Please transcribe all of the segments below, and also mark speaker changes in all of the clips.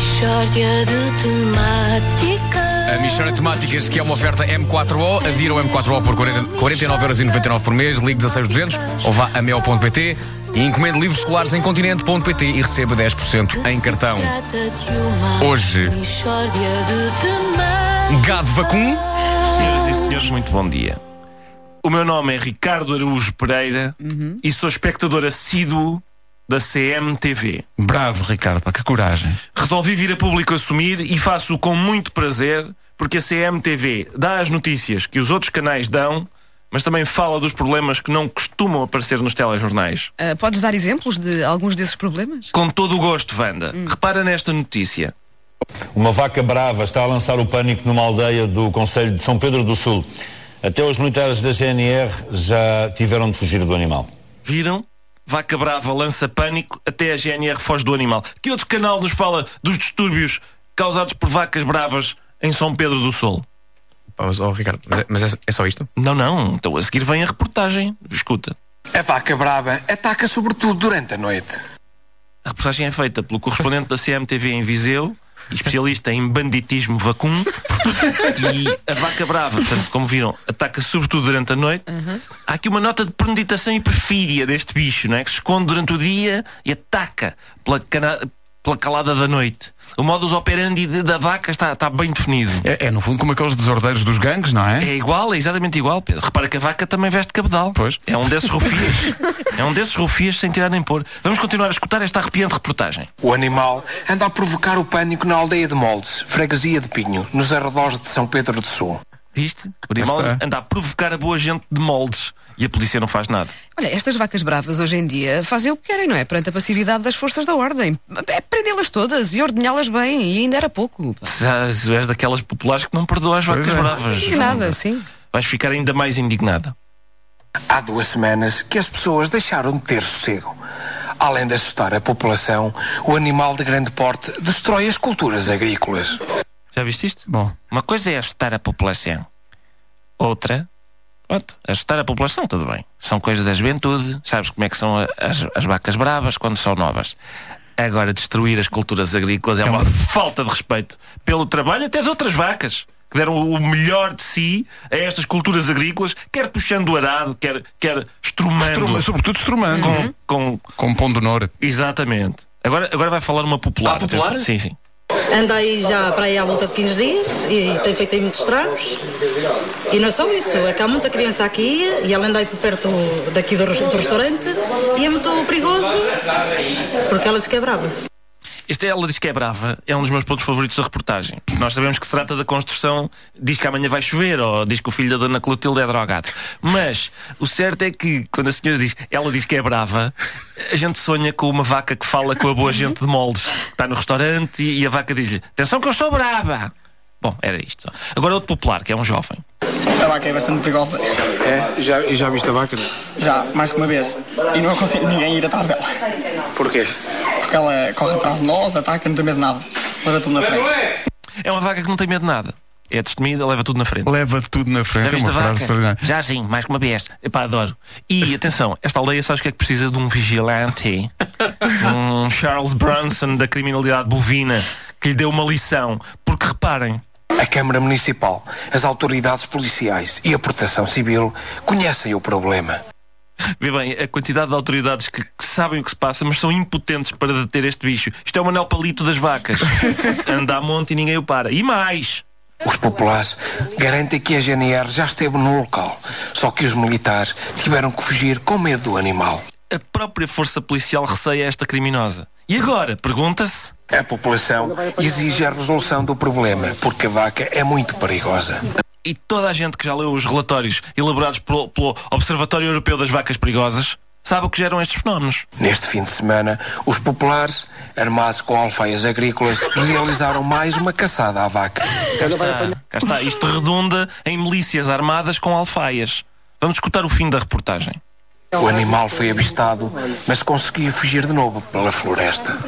Speaker 1: Mishória de temáticas.
Speaker 2: A Michórdia de Temáticas, que é uma oferta M4O, adira o M4O por 40 49,99€ por mês, ligue 16200 ou vá a mel.pt e encomende livros escolares em continente.pt e receba 10% em cartão. Hoje. Gado vacum,
Speaker 3: Senhoras e senhores, muito bom dia. O meu nome é Ricardo Araújo Pereira e sou espectador assíduo da CMTV.
Speaker 4: Bravo, Ricardo, que coragem.
Speaker 3: Resolvi vir a público assumir e faço-o com muito prazer porque a CMTV dá as notícias que os outros canais dão, mas também fala dos problemas que não costumam aparecer nos telejornais.
Speaker 5: Ah, podes dar exemplos de alguns desses problemas?
Speaker 3: Com todo o gosto, Wanda. Repara nesta notícia.
Speaker 6: Uma vaca brava está a lançar o pânico numa aldeia do Conselho de São Pedro do Sul. Até os militares da GNR já tiveram de fugir do animal.
Speaker 3: Viram? Vaca Brava lança pânico, até a GNR foge do animal. Que outro canal nos fala dos distúrbios causados por vacas bravas em São Pedro do Sul?
Speaker 2: Oh, Ricardo, mas, é, mas é- é só isto?
Speaker 3: Não, não. Então a seguir vem a reportagem. Escuta.
Speaker 7: A vaca brava ataca sobretudo durante a noite.
Speaker 3: A reportagem é feita pelo correspondente da CMTV em Viseu, especialista em banditismo vacum. e a vaca brava, portanto, como viram, ataca sobretudo durante a noite. Há aqui uma nota de premeditação e perfídia deste bicho, não é? Que se esconde durante o dia e ataca pela, cana- pela calada da noite. O modus operandi de- da vaca está, está bem definido.
Speaker 4: É, é, no fundo como aqueles desordeiros dos gangues, não é?
Speaker 3: É igual, é exatamente igual, Pedro. Repara que a vaca também veste cabedal.
Speaker 4: Pois.
Speaker 3: É um desses rufias. é um desses rufias sem tirar nem pôr. Vamos continuar a escutar esta arrepiante reportagem.
Speaker 7: O animal anda a provocar o pânico na aldeia de Moldes, freguesia de Pinho, nos arredores de São Pedro do Sul.
Speaker 3: Viste? O animal anda a provocar a boa gente de moldes e a polícia não faz nada.
Speaker 5: Olha, estas vacas bravas hoje em dia fazem o que querem, não é? Perante a passividade das forças da ordem. É prendê-las todas e ordenhá-las bem, e ainda era pouco.
Speaker 3: Já és daquelas populares que não perdoa as vacas
Speaker 4: é.
Speaker 3: bravas.
Speaker 5: Nada, sim.
Speaker 3: Vais ficar ainda mais indignada.
Speaker 7: Há duas semanas que as pessoas deixaram de ter sossego. Além de assustar a população, o animal de grande porte destrói as culturas agrícolas.
Speaker 3: Já viste isto?
Speaker 4: Bom,
Speaker 3: Uma coisa é assustar a população. Outra, pronto, assustar a população, tudo bem. São coisas da juventude, sabes como é que são as, as vacas bravas quando são novas. Agora, destruir as culturas agrícolas é uma falta de respeito pelo trabalho até de outras vacas. Que deram o melhor de si a estas culturas agrícolas, quer puxando o arado, quer, quer estrumando.
Speaker 4: estruma- sobretudo estrumando.
Speaker 3: com, com,
Speaker 4: Com pão de honor.
Speaker 3: Exatamente. Agora, agora vai falar uma popular.
Speaker 2: Ah, popular?
Speaker 3: Sim, sim.
Speaker 8: Anda aí já para aí à volta de 15 dias e tem feito aí muitos estragos. E não é só isso, é que há muita criança aqui e ela anda aí por perto daqui do, do restaurante e é muito perigoso porque ela diz que é.
Speaker 3: Este Ela Diz que é Brava é um dos meus pontos favoritos da reportagem. Nós sabemos que se trata da construção, diz que amanhã vai chover, ou diz que o filho da Dona Clotilde é drogado. Mas o certo é que, quando a senhora diz ela diz que é brava, a gente sonha com uma vaca que fala com a boa gente de moldes. Está no restaurante e, e a vaca diz-lhe: Atenção que eu sou brava! Bom, era isto. só. Agora outro popular, que é um jovem.
Speaker 9: A vaca é bastante perigosa.
Speaker 7: É? Já, e já viste a vaca?
Speaker 9: Já, mais que uma vez. E não aconselho ninguém ir atrás dela.
Speaker 7: Porquê?
Speaker 9: Porque ela corre atrás de nós, ataca, não tem medo de nada. Leva tudo na frente.
Speaker 3: É uma vaca que não tem medo de nada. É destemida, leva tudo na frente.
Speaker 4: Leva tudo na frente.
Speaker 3: Já
Speaker 4: É
Speaker 3: viste
Speaker 4: uma
Speaker 3: a
Speaker 4: frase extraordinária.
Speaker 3: Já sim, mais que uma vez. Epá, adoro. E atenção, esta aldeia sabes o que é que precisa de um vigilante? um Charles Bronson da criminalidade bovina que lhe deu uma lição. Porque reparem,
Speaker 7: A Câmara Municipal, as autoridades policiais e a Proteção Civil conhecem o problema.
Speaker 3: Vê bem, a quantidade de autoridades que, que sabem o que se passa, mas são impotentes para deter este bicho. Isto é o Manel Palito das vacas. Anda a monte e ninguém o para. E mais!
Speaker 7: Os populares garantem que a GNR já esteve no local, só que os militares tiveram que fugir com medo do animal.
Speaker 3: A própria força policial receia esta criminosa. E agora? Pergunta-se.
Speaker 7: A população exige a resolução do problema, porque a vaca é muito perigosa.
Speaker 3: E toda a gente que já leu os relatórios elaborados pelo, pelo Observatório Europeu das Vacas Perigosas sabe o que geram estes fenómenos.
Speaker 7: Neste fim de semana, os populares, armados com alfaias agrícolas, realizaram mais uma caçada à vaca.
Speaker 3: Cá está, cá está. Isto redunda em milícias armadas com alfaias. Vamos escutar o fim da reportagem.
Speaker 7: O animal foi avistado, mas conseguiu fugir de novo pela floresta.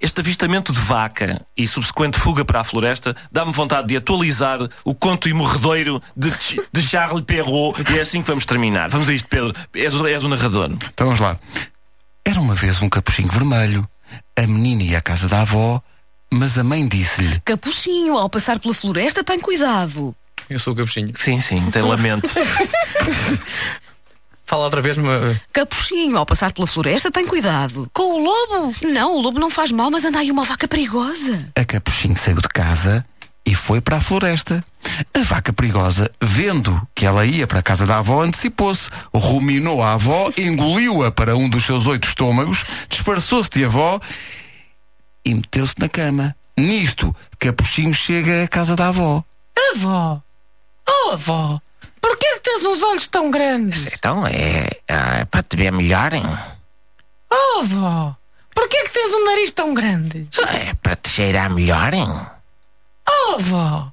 Speaker 3: Este avistamento de vaca e subsequente fuga para a floresta dá-me vontade de atualizar o conto imorredoiro de, de Charles Perrault e é assim que vamos terminar. Vamos a isto, Pedro. És o, és o narrador.
Speaker 4: Então vamos lá. Era uma vez um capuchinho vermelho. A menina ia à casa da avó Mas a mãe disse-lhe:
Speaker 5: Capuchinho, ao passar pela floresta, tem cuidado.
Speaker 2: Eu sou o capuchinho.
Speaker 3: Sim, sim, tem lamento.
Speaker 2: Fala outra vez, mas.
Speaker 5: Capuchinho, ao passar pela floresta, tem cuidado. Com o lobo? Não, o lobo não faz mal, mas anda aí uma vaca perigosa.
Speaker 4: A Capuchinho saiu de casa e foi para a floresta. A vaca perigosa, vendo que ela ia para a casa da avó, antecipou-se, ruminou a avó, engoliu-a para um dos seus oito estômagos, disfarçou-se de avó e meteu-se na cama. Nisto, Capuchinho chega à casa da avó.
Speaker 10: Avó! Oh, avó! Porquê que tens os olhos tão grandes?
Speaker 3: Então é, é para te ver melhor, hein?
Speaker 10: Oh, avó! Porquê que tens um nariz tão grande?
Speaker 3: É para te cheirar melhor, hein?
Speaker 10: Oh, avó!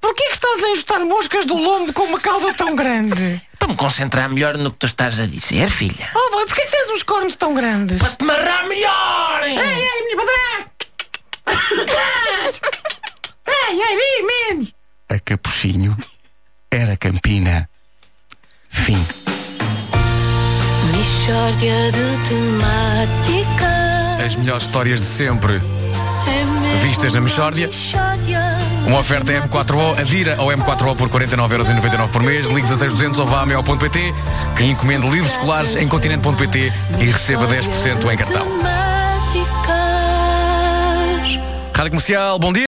Speaker 10: Porquê que estás a enjustar moscas do lombo com uma cauda tão grande?
Speaker 3: Para me concentrar melhor no que tu estás a dizer, filha.
Speaker 10: Oh, avó, e porquê que tens uns cornos tão grandes?
Speaker 3: Para te marrar melhor, hein?
Speaker 10: Ei, ei, minha padrã! ei, ei, vi, menos!
Speaker 4: A Capuchinho era Campina. Fim.
Speaker 1: De.
Speaker 2: As melhores histórias de sempre.
Speaker 1: É
Speaker 2: Vistas na. Mixórdia. Uma oferta M4O, adira ao M4O por 49,99€ por mês, ligue 16200 ou vá a mel.pt, encomende livros escolares em continente.pt e receba 10% em cartão. Rádio Comercial, bom dia.